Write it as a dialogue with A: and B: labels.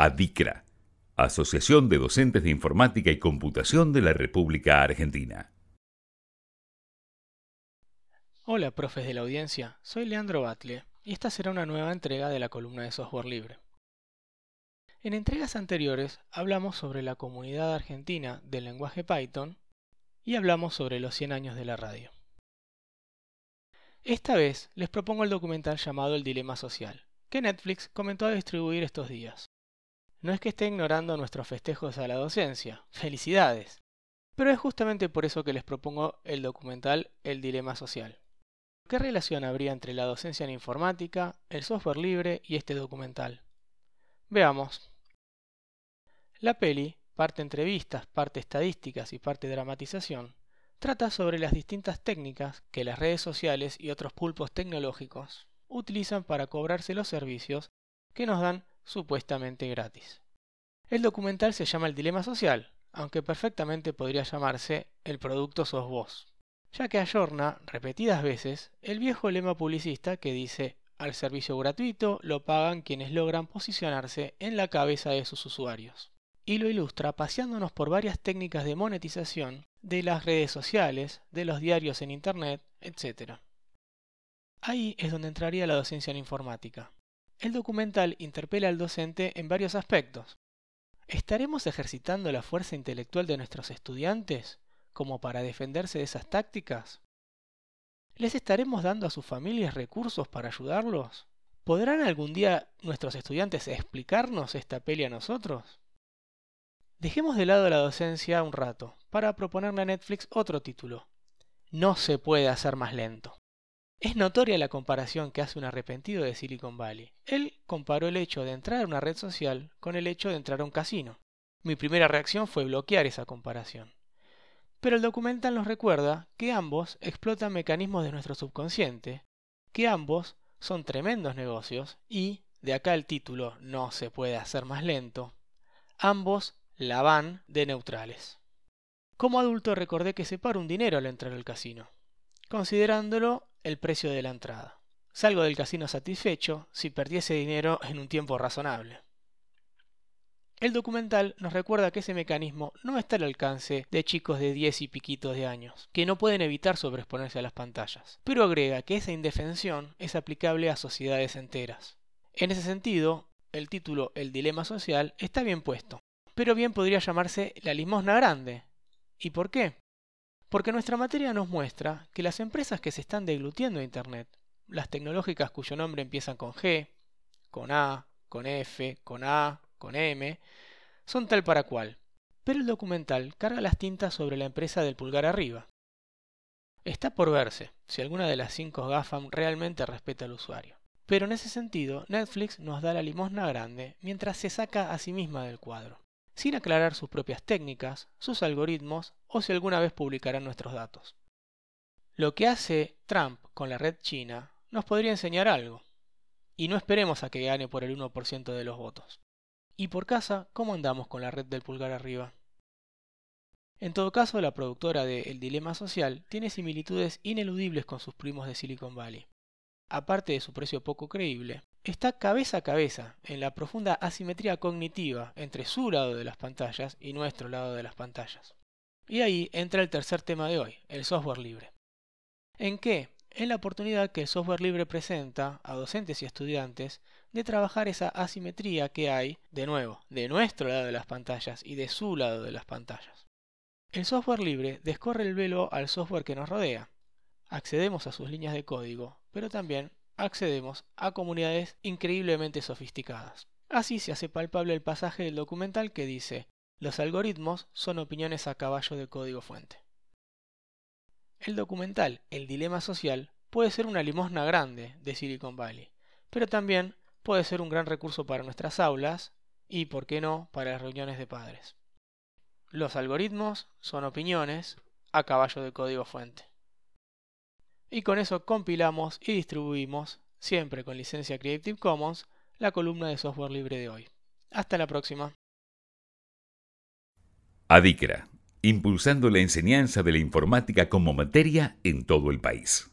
A: ADICRA, Asociación de Docentes de Informática y Computación de la República Argentina.
B: Hola, profes de la audiencia, soy Leandro Batle y esta será una nueva entrega de la columna de software libre. En entregas anteriores hablamos sobre la comunidad argentina del lenguaje Python y hablamos sobre los 100 años de la radio. Esta vez les propongo el documental llamado El Dilema Social, que Netflix comentó a distribuir estos días. No es que esté ignorando nuestros festejos a la docencia, felicidades, pero es justamente por eso que les propongo el documental El Dilema Social. ¿Qué relación habría entre la docencia en informática, el software libre y este documental? Veamos. La peli, parte entrevistas, parte estadísticas y parte dramatización, trata sobre las distintas técnicas que las redes sociales y otros pulpos tecnológicos utilizan para cobrarse los servicios que nos dan supuestamente gratis. El documental se llama El Dilema Social, aunque perfectamente podría llamarse El producto sos vos, ya que ayorna repetidas veces el viejo lema publicista que dice al servicio gratuito lo pagan quienes logran posicionarse en la cabeza de sus usuarios. Y lo ilustra paseándonos por varias técnicas de monetización de las redes sociales, de los diarios en Internet, etc. Ahí es donde entraría la docencia en informática. El documental interpela al docente en varios aspectos. ¿Estaremos ejercitando la fuerza intelectual de nuestros estudiantes como para defenderse de esas tácticas? ¿Les estaremos dando a sus familias recursos para ayudarlos? ¿Podrán algún día nuestros estudiantes explicarnos esta peli a nosotros? Dejemos de lado la docencia un rato para proponerle a Netflix otro título. No se puede hacer más lento. Es notoria la comparación que hace un arrepentido de Silicon Valley. Él comparó el hecho de entrar a una red social con el hecho de entrar a un casino. Mi primera reacción fue bloquear esa comparación. Pero el documental nos recuerda que ambos explotan mecanismos de nuestro subconsciente, que ambos son tremendos negocios y, de acá el título No se puede hacer más lento, ambos la van de neutrales. Como adulto recordé que se para un dinero al entrar al casino, considerándolo el precio de la entrada. Salgo del casino satisfecho si perdiese dinero en un tiempo razonable. El documental nos recuerda que ese mecanismo no está al alcance de chicos de 10 y piquitos de años, que no pueden evitar sobreexponerse a las pantallas, pero agrega que esa indefensión es aplicable a sociedades enteras. En ese sentido, el título El dilema social está bien puesto, pero bien podría llamarse la limosna grande. ¿Y por qué? Porque nuestra materia nos muestra que las empresas que se están deglutiendo a Internet, las tecnológicas cuyo nombre empiezan con G, con A, con F, con A, con M, son tal para cual. Pero el documental carga las tintas sobre la empresa del pulgar arriba. Está por verse si alguna de las cinco GAFAM realmente respeta al usuario. Pero en ese sentido, Netflix nos da la limosna grande mientras se saca a sí misma del cuadro sin aclarar sus propias técnicas, sus algoritmos o si alguna vez publicarán nuestros datos. Lo que hace Trump con la red china nos podría enseñar algo. Y no esperemos a que gane por el 1% de los votos. Y por casa, ¿cómo andamos con la red del pulgar arriba? En todo caso, la productora de El Dilema Social tiene similitudes ineludibles con sus primos de Silicon Valley. Aparte de su precio poco creíble, está cabeza a cabeza en la profunda asimetría cognitiva entre su lado de las pantallas y nuestro lado de las pantallas. Y ahí entra el tercer tema de hoy, el software libre. ¿En qué? En la oportunidad que el software libre presenta a docentes y estudiantes de trabajar esa asimetría que hay, de nuevo, de nuestro lado de las pantallas y de su lado de las pantallas. El software libre descorre el velo al software que nos rodea. Accedemos a sus líneas de código, pero también accedemos a comunidades increíblemente sofisticadas. Así se hace palpable el pasaje del documental que dice, los algoritmos son opiniones a caballo de código fuente. El documental El Dilema Social puede ser una limosna grande de Silicon Valley, pero también puede ser un gran recurso para nuestras aulas y, por qué no, para las reuniones de padres. Los algoritmos son opiniones a caballo de código fuente. Y con eso compilamos y distribuimos, siempre con licencia Creative Commons, la columna de software libre de hoy. Hasta la próxima.
A: Adicra, impulsando la enseñanza de la informática como materia en todo el país.